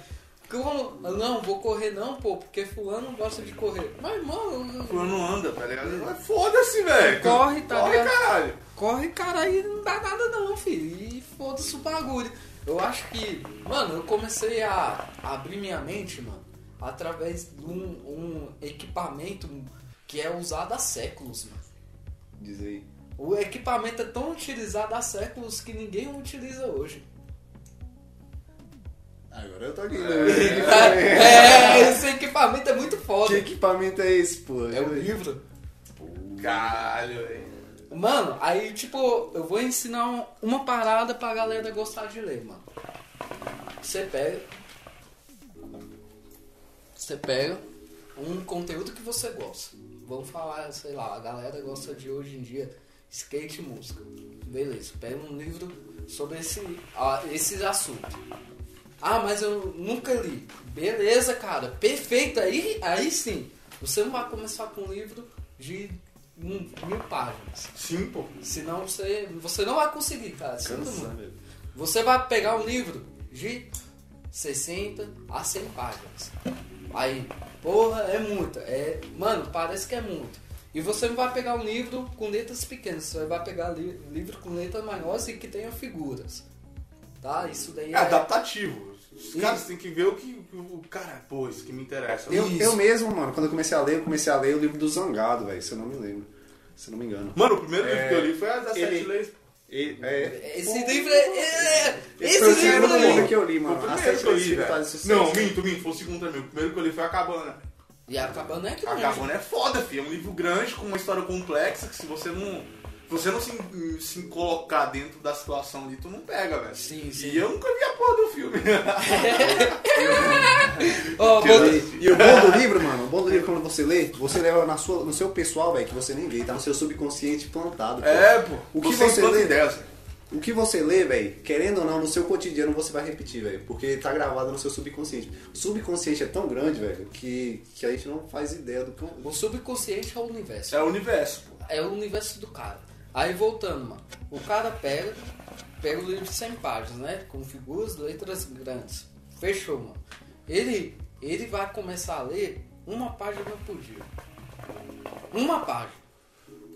como, não, vou correr não, pô, porque fulano gosta de correr. Mas, mano, Fulano anda, tá ligado? Mas Foda-se, velho. Corre, tá Corre, ligado? caralho. corre, cara, aí não dá nada não, filho. E foda-se o bagulho. Eu acho que, mano, eu comecei a abrir minha mente, mano, através de um, um equipamento que é usado há séculos, mano. Diz aí. O equipamento é tão utilizado há séculos que ninguém utiliza hoje. Agora eu tô aqui. É, esse equipamento é muito Que foda. equipamento é esse, pô? É o livro. Caralho, velho. Mano, aí tipo, eu vou ensinar um- uma parada pra galera gostar de ler, mano. Você pega. Você pega um conteúdo que você gosta. Vamos falar, sei lá, a galera gosta de hoje em dia skate e música. Beleza, pega um livro sobre esse, ah, esse assunto. Ah, mas eu nunca li. Beleza, cara, perfeito. Aí, aí sim, você não vai começar com um livro de hum, mil páginas. Sim, pô. Senão você, você não vai conseguir, cara. Cansa. Você vai pegar um livro de 60 a 100 páginas. Aí, porra, é muita. É, mano, parece que é muito. E você não vai pegar um livro com letras pequenas, você vai pegar li- livro com letras maiores e que tenha figuras. Tá? Isso daí É é. adaptativo. Os caras têm que ver o que o cara, pô, isso que me interessa. Eu, eu mesmo, mano, quando eu comecei a ler, eu comecei a ler o livro do Zangado, velho, se eu não me lembro. Se eu não me engano. Mano, o primeiro livro É, que eu li foi as 17 ele- leis. E, é, Esse livro é. é- esse foi o livro segundo livro que eu li, Foi mano. o primeiro Sete que eu li, velho. Não, minto, minto, foi o segundo também. O primeiro que eu li foi a Cabana. E a cabana é A grande. Cabana é foda, filho. É um livro grande, com uma história complexa, que se você não. Se você não se, se colocar dentro da situação ali, tu não pega, velho. Sim, sim. E eu nunca vi a porra do filme. Eu- E, e o bom do livro, mano, o bom do livro quando você lê, você leva na sua, no seu pessoal, velho, que você nem vê, tá no seu subconsciente plantado. pô. É, pô. O que você você lê? O que você lê, velho, querendo ou não, no seu cotidiano você vai repetir, velho, porque tá gravado no seu subconsciente. O subconsciente é tão grande, velho, que, que a gente não faz ideia do que. O subconsciente é o universo. É o universo, pô. É o universo do cara. Aí voltando, mano. O cara pega, pega o livro de 100 páginas, né? Com figuras, letras grandes. Fechou, mano. Ele, ele vai começar a ler uma página por dia. Uma página.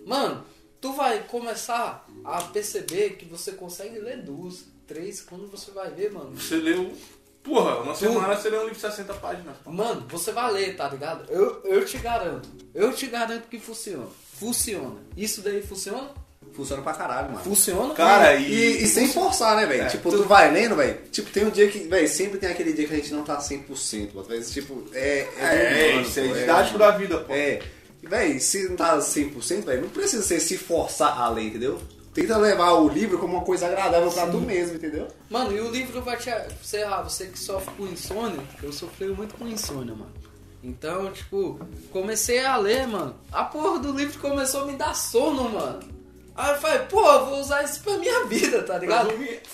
Mano, tu vai começar a perceber que você consegue ler duas, três, quando você vai ver, mano. Você leu. Porra, uma semana você leu um livro de 60 páginas. Mano, você vai ler, tá ligado? Eu, eu te garanto. Eu te garanto que funciona. Funciona. Isso daí funciona? Funciona pra caralho, mano. Funciona? Cara, E, e. e sem forçar, né, velho? É, tipo, tu vai lendo, velho. Tipo, tem um dia que, velho, sempre tem aquele dia que a gente não tá 100%. Às vezes, tipo, é. É, humano, isso é didático da vida, pô. É. Véi, se não tá 100%, velho, não precisa ser se forçar a ler, entendeu? Tenta levar o livro como uma coisa agradável pra tu mesmo, entendeu? Mano, e o livro vai te. Sei lá, você que sofre com insônia, eu sofri muito com insônia, mano. Então, tipo, comecei a ler, mano. A porra do livro começou a me dar sono, mano. Aí eu falei, pô, eu vou usar isso pra minha vida, tá ligado?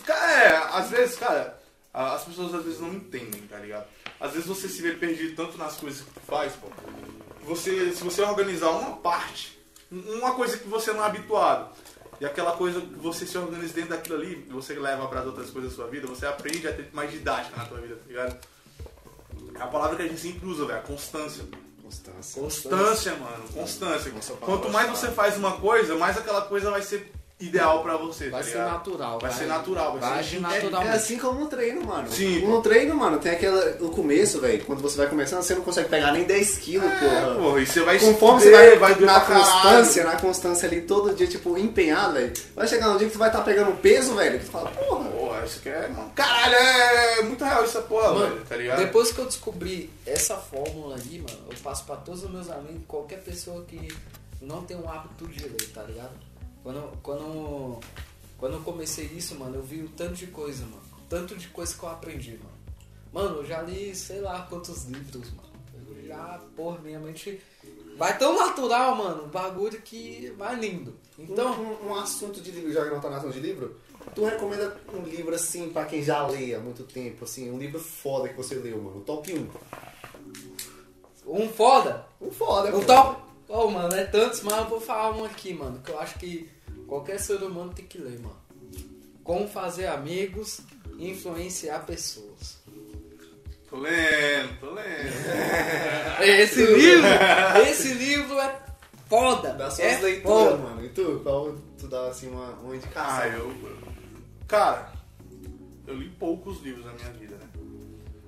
É, às vezes, cara, as pessoas às vezes não entendem, tá ligado? Às vezes você se vê perdido tanto nas coisas que tu faz, pô. Você, se você organizar uma parte, um- uma coisa que você não é habituado, e aquela coisa que você se organiza dentro daquilo ali, você leva para as outras coisas da sua vida, você aprende a ter mais didática na tua vida, tá ligado? É a palavra que a gente sempre usa, velho, constância. Constância. Constância, mano, constância. Quanto mais você faz uma coisa, mais aquela coisa vai ser ideal pra você, Vai tá ser ligado? natural. Vai ser natural, vai, Vai ser agir É, é assim como no treino, mano. Sim. No treino, mano, tem aquela. No começo, velho, quando você vai começando, você não consegue pegar nem 10 quilos, É, porra. porra, e você vai Conforme você vai, doer na pra caralho. constância, na constância ali, todo dia, tipo, empenhado, velho. Vai chegar um dia que tu vai estar pegando peso, velho, que tu fala, porra. Isso aqui é. mano, Caralho, é muito real essa porra, Mano, velho, tá ligado? depois que eu descobri essa fórmula aí, mano, eu passo pra todos os meus amigos, qualquer pessoa que não tem um hábito de ler, tá ligado? Quando, quando, quando eu comecei isso, mano, eu vi o tanto de coisa, mano. Tanto de coisa que eu aprendi, mano. Mano, eu já li sei lá quantos livros, mano. Eu já, porra, minha mente vai tão natural, mano, um bagulho que vai lindo. Então, um, um assunto de livro, já que não tá na assunto de livro, tu recomenda um livro assim pra quem já lê há muito tempo, assim, um livro foda que você leu, mano. Top 1. um foda, Um foda, Um top. Oh, mano, é tantos, mas eu vou falar um aqui, mano, que eu acho que qualquer ser humano tem que ler, mano. Como fazer amigos e influenciar pessoas. Tô lendo, tô lendo. Esse livro, esse livro é foda. Dá suas é leituras, foda. mano. E tu, qual tu dá assim uma, uma indicação? Ah, eu. Cara, eu li poucos livros na minha vida, né?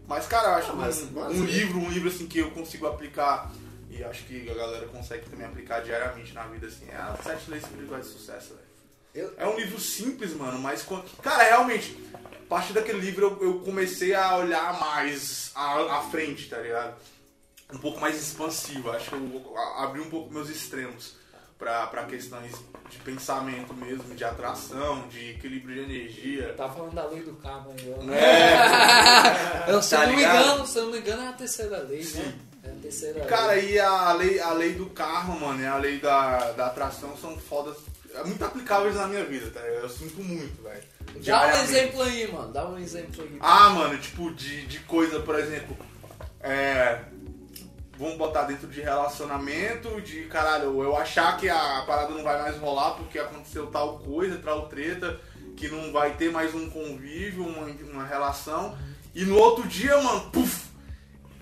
Mas, cara, eu acho Ah, mas- um, mas- um livro, um livro assim que eu consigo aplicar e acho que a galera consegue também aplicar diariamente na vida, assim, é as Sete Leis Espirituais de Sucesso, velho. Eu- É um livro simples, mano, mas quando. Cara, realmente, a partir daquele livro eu, eu comecei a olhar mais à, à frente, tá ligado? Um pouco mais expansivo. Acho que eu a- abri um pouco meus extremos pra, pra questões de pensamento mesmo, de atração, de equilíbrio de energia. Tá falando da lei do karma aí, ó. É, Eu, se Tá eu não me engano, se eu não me engano, é a terceira lei, Sim. né? É a terceira Cara, lei. e a lei, a lei do karma, mano, e a lei da, da atração são fodas, é muito aplicáveis na minha vida, tá? Eu sinto muito, velho. Dá um exemplo aí, mano. Dá um exemplo aí. Ah, mano, tipo, de, de coisa, por exemplo, é. Vamos botar dentro de relacionamento, de caralho, eu achar que a parada não vai mais rolar porque aconteceu tal coisa, tal treta, que não vai ter mais um convívio, uma, uma relação, e no outro dia, mano, puf!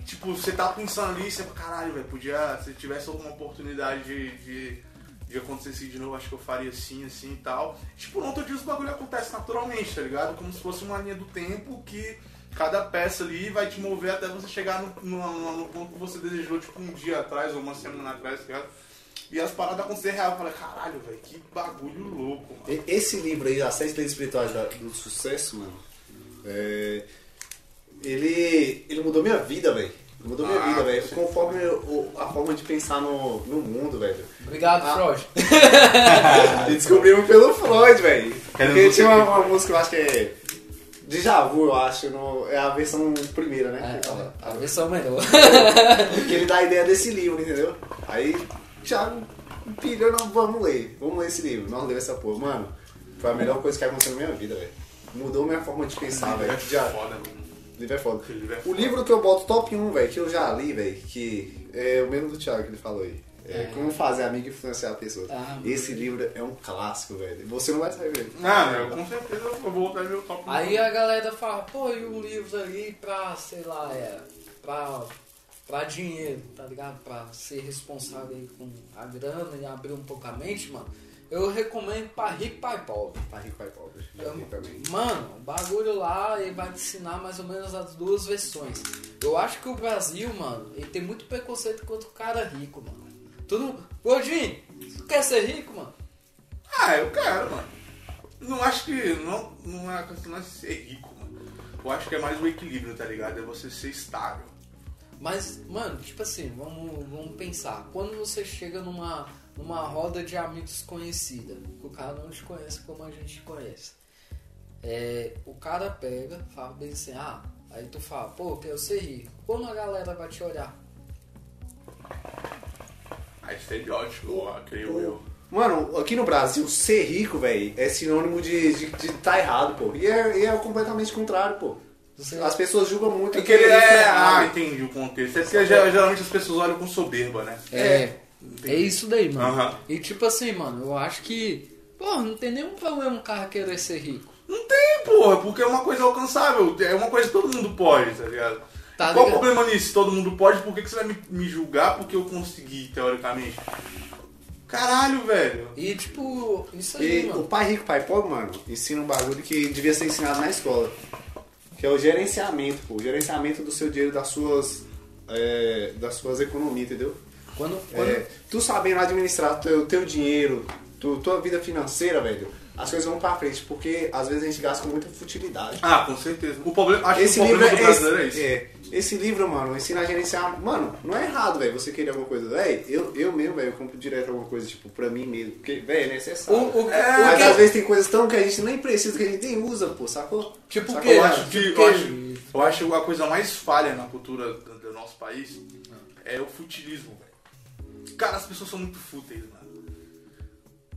Tipo, você tá pensando ali, você caralho, velho, podia, se tivesse alguma oportunidade de, de, de acontecer isso de novo, acho que eu faria assim, assim e tal. Tipo, no outro dia os bagulho acontece naturalmente, tá ligado? Como se fosse uma linha do tempo que cada peça ali vai te mover até você chegar no, no, no ponto que você desejou, tipo, um dia atrás ou uma semana atrás, tá ligado? E as paradas acontecerem real, eu falei, caralho, velho, que bagulho louco, mano. Esse livro aí, As Sete Leis Espirituais do Sucesso, mano, é, ele, ele mudou minha vida, velho. Mudou minha Ah, vida, velho. Conforme o- a forma de pensar no, no mundo, velho. Obrigado, Ah. Freud. E descobrimos pelo Freud, velho. Porque tinha uma, uma música, eu acho que é. Déjà Vu, eu acho. no- é a versão primeira, né? É, Que fala- a versão melhor. que ele dá a ideia desse livro, entendeu? Aí, Thiago pilhou, não, vamos ler. Vamos ler esse livro. Nós lemos essa porra. Mano, foi a melhor coisa que aconteceu na minha vida, velho. Mudou minha forma de pensar, velho. É Já- foda, mano. O livro é foda. O livro é O livro que eu boto top 1, velho, que eu já li, velho, que é o mesmo do Thiago que ele falou aí. É, É. Como fazer amigo e influenciar pessoas. Ah, Esse livro é um clássico, velho. Você não vai saber dele. Não, eu com certeza eu vou voltar meu top. Aí a galera fala, pô, e um livro ali pra, sei lá, é, pra, pra dinheiro, tá ligado? Pra ser responsável aí com a grana e abrir um pouco a mente, mano. Eu recomendo pra rico, pai pobre. Tá rico, pai pobre. Já li também. Mano, o bagulho lá ele vai te ensinar mais ou menos as duas versões. Eu acho que o Brasil, mano, ele tem muito preconceito contra o cara rico, mano. Tu não. Gordinho, tu quer ser rico, mano? Ah, eu quero, mano. Não acho que. Não, não é a questão de ser rico, mano. Eu acho que é mais o equilíbrio, tá ligado? É você ser estável. Mas, mano, tipo assim, vamos, vamos pensar. Quando você chega numa, numa roda de amigos conhecida, que o cara não te conhece como a gente conhece. É, o cara pega, fala bem assim, ah, aí tu fala, pô, eu quero ser rico. Quando a galera vai te olhar? É estereótipo, ó, creio eu. Mano, aqui no Brasil, ser rico, velho, é sinônimo de, de, de tá errado, pô. E é, e é completamente contrário, pô. As pessoas julgam muito Porque ele rico é. errado. Ah, entendi o contexto. É porque ger- geralmente as pessoas olham com soberba, né? É, é isso daí, mano. Aham. E tipo assim, mano, eu acho que, pô, não tem nenhum problema um cara querer ser rico. Não tem, porra, porque é uma coisa alcançável. É uma coisa que todo mundo pode, tá ligado? Tá Qual o problema nisso? Todo mundo pode, por que, que você vai me, me julgar porque eu consegui, teoricamente? Caralho, velho. E tipo, isso aí, E o mano. pai rico, pai pobre, mano, ensina um bagulho que devia ser ensinado na escola. Que é o gerenciamento, pô. O gerenciamento do seu dinheiro, das suas. é, das suas economias, entendeu? Quando, quando, É, tu sabendo administrar o teu, teu dinheiro, tu, tua vida financeira, velho, as coisas vão pra frente, porque às vezes a gente gasta com muita futilidade. Ah, com certeza. O problema, acho Esse que o livro problema do é, brasileiro é esse, isso. é, esse livro, mano, ensina a gerenciar. Mano, não é errado, velho, você querer alguma coisa. Velho, eu, eu mesmo, velho, eu compro direto alguma coisa, tipo, pra mim mesmo. Porque, velho, é necessário. O- o- Mas o que- às vezes tem coisas tão que a gente nem precisa, que a gente nem usa, pô, sacou? Tipo o Sacou? quê? Eu acho, que, Tipo eu, que- acho, eu acho a coisa mais falha na cultura do, do nosso país é o futilismo, velho. Cara, as pessoas são muito fúteis.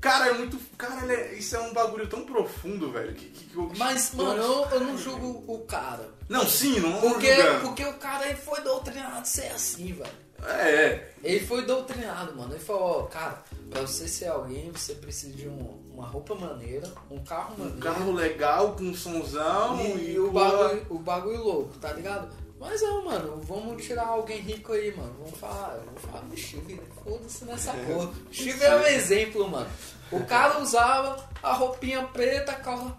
Cara, é muito. Cara, é- isso é um bagulho tão profundo, velho. Que, que, que Mas, mano, eu, eu não julgo o cara. Não, sim, não Porque, julgando. porque o cara ele foi doutrinado a ser assim, velho. É, é. Ele foi doutrinado, mano. Ele falou, ó, cara, pra você ser alguém, você precisa de um- uma roupa maneira, um carro Um maneiro. carro legal, com somzão E, e, o, bagulho, o bagulho louco, tá ligado? Mas não, mano, vamos tirar alguém rico aí, mano. Vamos falar, vamos falar do Steve, né? Foda-se nessa porra. Steve é um exemplo, mano. O cara usava a roupinha preta,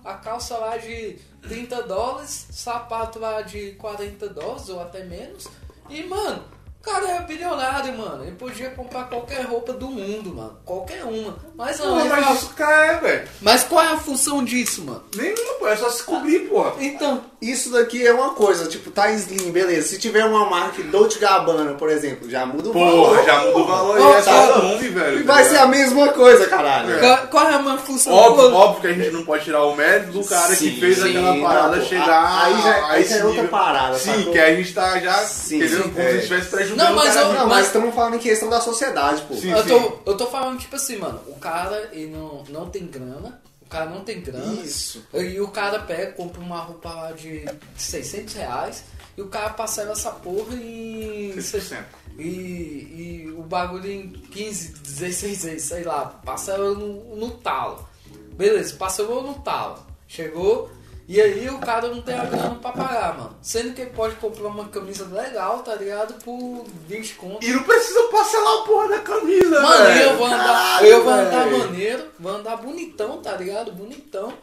a calça, lá de 30 dólares, sapato lá de 40 dólares ou até menos. E, mano, o cara é bilionário, mano. Ele podia comprar qualquer roupa do mundo, mano. Qualquer uma. Mas não, ele mas fala- cara, é. Mas qual é a função disso, mano? Nenhuma, pô. É só se cobrir, porra. Então, Isso daqui é uma coisa, tipo, tá slim, beleza. Se tiver uma marca Dolce Gabbana, por exemplo, já muda o Porra, valor. já muda o valor aí. É o nome, velho. E tá vai ser a mesma coisa, caralho. qual, qual é a minha função? Óbvio, Pô, óbvio que a gente não pode tirar o mérito do cara Sim, que fez sim, aquela parada não, chegar aí já- a aí é outra parada, Sim, sacou? que a gente tá já, Sim, entendeu? sim, Como é. se estivesse prejudicando Não, mas o cara. eu- Não, Mas- mas estamos falando em questão da sociedade, pô. Sim. eu, tô, eu tô falando, tipo assim, mano, o cara ele não, não tem grana, o cara não tem grana. Isso. E o cara pega, compra uma roupa lá de 600 reais e o cara parcela essa porra em. 6%. E, e o bagulho em 15, 16 vezes, sei lá, parcela no, no talo. Beleza, parcelou no talo. Chegou, e aí o cara não tem a grana pra pagar, mano. Sendo que ele pode comprar uma camisa legal, tá ligado? Por 20 conto. E não precisa parcelar a porra da camisa, Mano, velho. eu vou andar, Vou andar velho. maneiro, vou andar bonitão, tá ligado? Bonitão.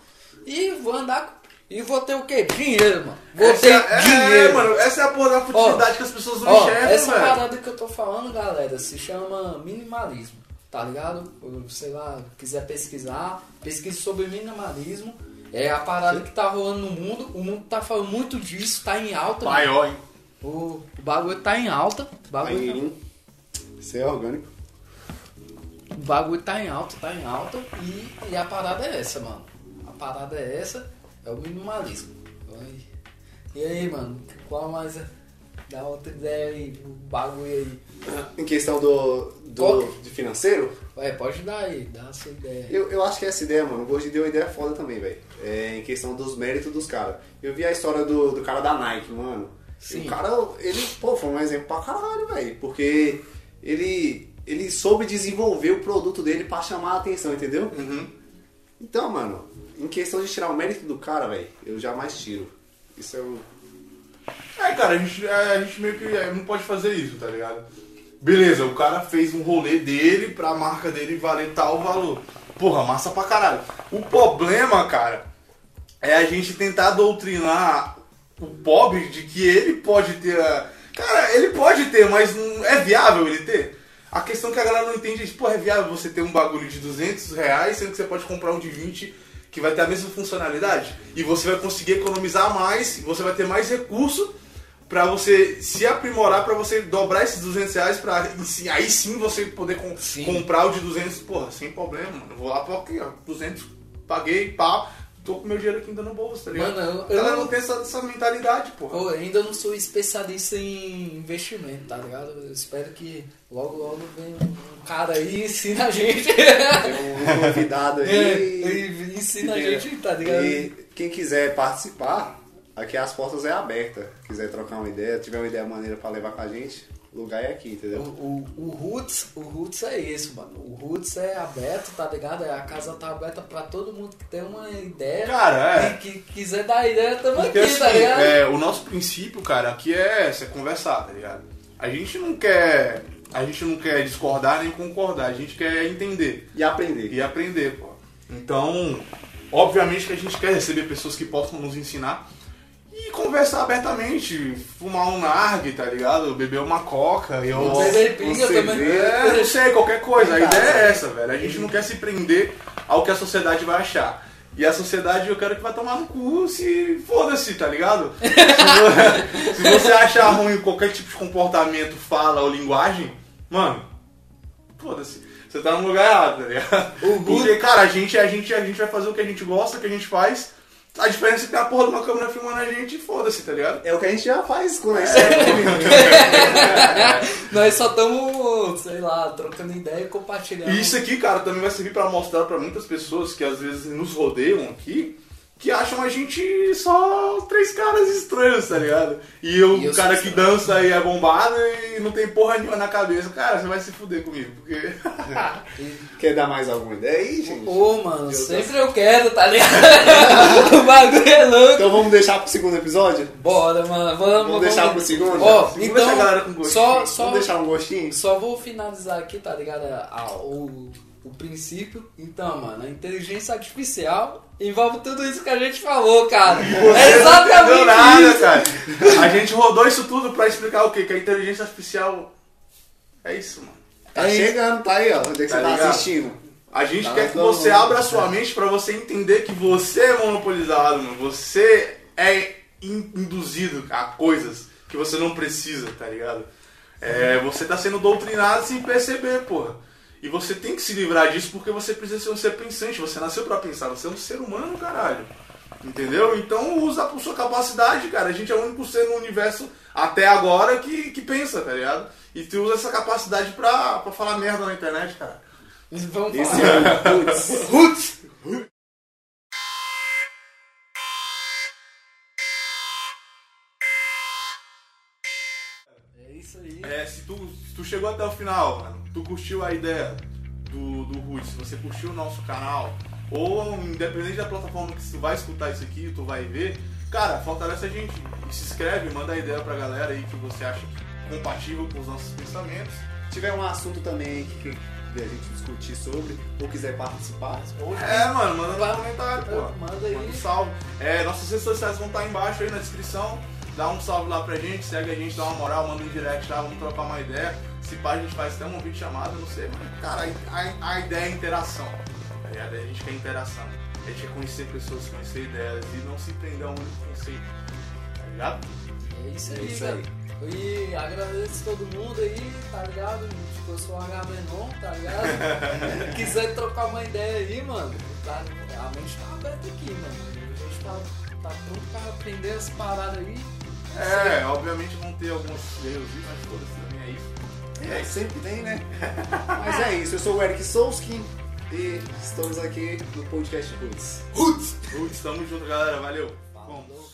E vou andar. E vou ter o quê? Dinheiro, mano. Vou Essa ter é, dinheiro. É, mano, essa é a porra da futilidade Ó, que as pessoas não Ó, enxergam, essa velho. parada que eu tô falando, galera, se chama minimalismo, tá ligado? Ou, sei lá, quiser pesquisar, pesquise sobre minimalismo. É a parada que tá rolando no mundo. O mundo tá falando muito disso, tá em alta. mano. Maior, hein? O, o bagulho tá em alta. O bagulho, Maneirinho. Isso é orgânico. O bagulho tá em alta, tá em alta. E, e a parada é essa, mano. A parada é essa, é o minimalismo. E aí, mano, qual mais. é? Dá outra ideia aí, o bagulho aí. Em questão do, do de financeiro, Ué, pode dar aí, dá a sua ideia. eu, eu acho que essa ideia, mano, hoje deu uma ideia foda também, velho. É, em questão dos méritos dos caras. Eu vi a história do, do cara da Nike, mano. E Sim. O cara, ele, pô, foi um exemplo pra caralho, velho. Porque ele, ele soube desenvolver o produto dele pra chamar a atenção, entendeu? Uhum. Então, mano, em questão de tirar o mérito do cara, velho, eu jamais tiro. Isso é o. É, cara, a gente, a gente meio que é, não pode fazer isso, tá ligado? Beleza, o cara fez um rolê dele pra marca dele valer tal valor. Porra, massa pra caralho. O problema, cara, é a gente tentar doutrinar o pobre de que ele pode ter. a- Cara, ele pode ter, mas não é viável ele ter. A questão que a galera não entende é, tipo, é viável você ter um bagulho de 200 reais, sendo que você pode comprar um de 20 que vai ter a mesma funcionalidade. E você vai conseguir economizar mais, você vai ter mais recurso pra você se aprimorar, pra você dobrar esses 200 reais, pra sim- aí sim você poder com- Sim. comprar o de 200, porra, sem problema, mano. Eu vou lá pra aqui, ó, 200, paguei, pá, tô com meu dinheiro aqui ainda no bolso, tá ligado? Mano, eu- a galera eu- não tem essa, essa mentalidade, porra. Pô, eu ainda não sou especialista em investimento, tá ligado? Eu espero que logo, logo venha um cara aí e ensina a gente. Tem um convidado É, aí. e ensina a gente, tá ligado? E quem quiser participar, aqui as portas é aberta. Quiser trocar uma ideia, tiver uma ideia maneira pra levar com a gente, lugar é aqui, O, entendeu? o, o Roots, o Roots é isso, mano. O Roots é aberto, tá ligado? A casa tá aberta pra todo mundo que tem uma ideia. Cara, é. E que quiser dar ideia, tamo Porque aqui, assim, tá ligado? é, o nosso princípio, cara, aqui é, é conversar, tá ligado? A gente não quer. A gente não quer discordar nem concordar, a gente quer entender E aprender. e aprender, pô. Então, obviamente que a gente quer receber pessoas que possam nos ensinar conversar abertamente, fumar um nargue, tá ligado? Beber uma coca e eu. Beber pinga também. É, não sei, qualquer coisa. A ideia é essa, velho. A gente não quer se prender ao que a sociedade vai achar. E a sociedade eu quero que vai tomar no cu se foda-se, tá ligado? Se você achar ruim qualquer tipo de comportamento, fala ou linguagem, mano, foda-se. Você tá no lugar errado, tá ligado? Porque, cara, a gente, a, gente, a gente vai fazer o que a gente gosta, o que a gente faz. A diferença é que tem a porra de uma câmera filmando a gente e foda-se, tá ligado? É o que a gente já faz quando a gente Nós só estamos, sei lá, trocando ideia e compartilhando. E isso aqui, cara, também vai servir pra mostrar pra muitas pessoas que às vezes nos rodeiam aqui que acham a gente só três caras estranhos, tá ligado? E o eu cara que estranho. dança e é bombado e não tem porra nenhuma na cabeça. Cara, você vai se fuder comigo, porque. Quer dar mais alguma ideia aí, gente? Pô, mano, Deus sempre eu quero, tá ligado? o bagulho é louco. Então vamos deixar pro segundo episódio? Bora, mano, vamos. Vamos deixar pro segundo? Ó, Vamos então, deixar a galera com gostinho. só, só, Vamos deixar um gostinho? só vou finalizar aqui, tá ligado? A- o, o princípio. Então, mano, a inteligência artificial envolve tudo isso que a gente falou, cara. É Não exatamente entendeu nada, isso. cara. A gente rodou isso tudo pra explicar o quê? Que a inteligência artificial. É isso, mano. Tá É isso. chegando, tá aí, ó. Onde é que Tá você tá ligado? assistindo? A gente Tá quer que você mundo, abra a sua mente pra você entender que você é monopolizado, mano. Você é in- induzido a coisas que você não precisa, tá ligado? É, você tá sendo doutrinado sem perceber, porra. E você tem que se livrar disso porque você precisa ser um ser pensante. Você nasceu pra pensar, você é um ser humano, caralho. Entendeu? Então usa a sua capacidade, cara. A gente é o único ser no universo até agora que, que pensa, tá ligado? E tu usa essa capacidade pra, pra falar merda na internet, cara. Vamos Esse falar. é Putz. Roots! É isso aí. É, se tu, chegou até o final, mano, tu curtiu a ideia do, do Roots, se você curtiu o nosso canal, ou independente da plataforma que tu vai escutar isso aqui, tu vai ver, cara, fortalece a gente. E se inscreve, manda a ideia pra galera aí que você acha compatível com os nossos pensamentos. Se tiver um assunto também que, a gente discutir sobre, ou quiser participar, É, mano, manda no comentário, pô. Manda aí. Manda um salve. É, nossas redes sociais vão estar embaixo aí na descrição. Dá um salve lá pra gente, segue a gente, dá uma moral, manda um direct lá, vamos trocar uma ideia. Se pá, a gente faz até um vídeo chamado, não sei, mas, cara, a, a ideia é interação. Tá ligado? A gente quer interação. A gente quer conhecer pessoas, conhecer ideias e não se prender a um único conceito. Tá ligado? É isso É aí, isso cara. aí. E agradeço todo mundo aí, tá ligado? Tipo, eu sou o H Menon, tá ligado? Quiser trocar uma ideia aí, mano, tá, a mente tá aberta aqui, mano. A gente tá, tá pronto pra aprender as paradas aí. É, obviamente vão ter alguns erros, mas foda-se também é isso. É, sempre tem, né? Mas é isso, eu sou o Eric Souskin e estamos aqui no podcast Roots. Roots! Roots, tamo junto, galera. Valeu. Falou.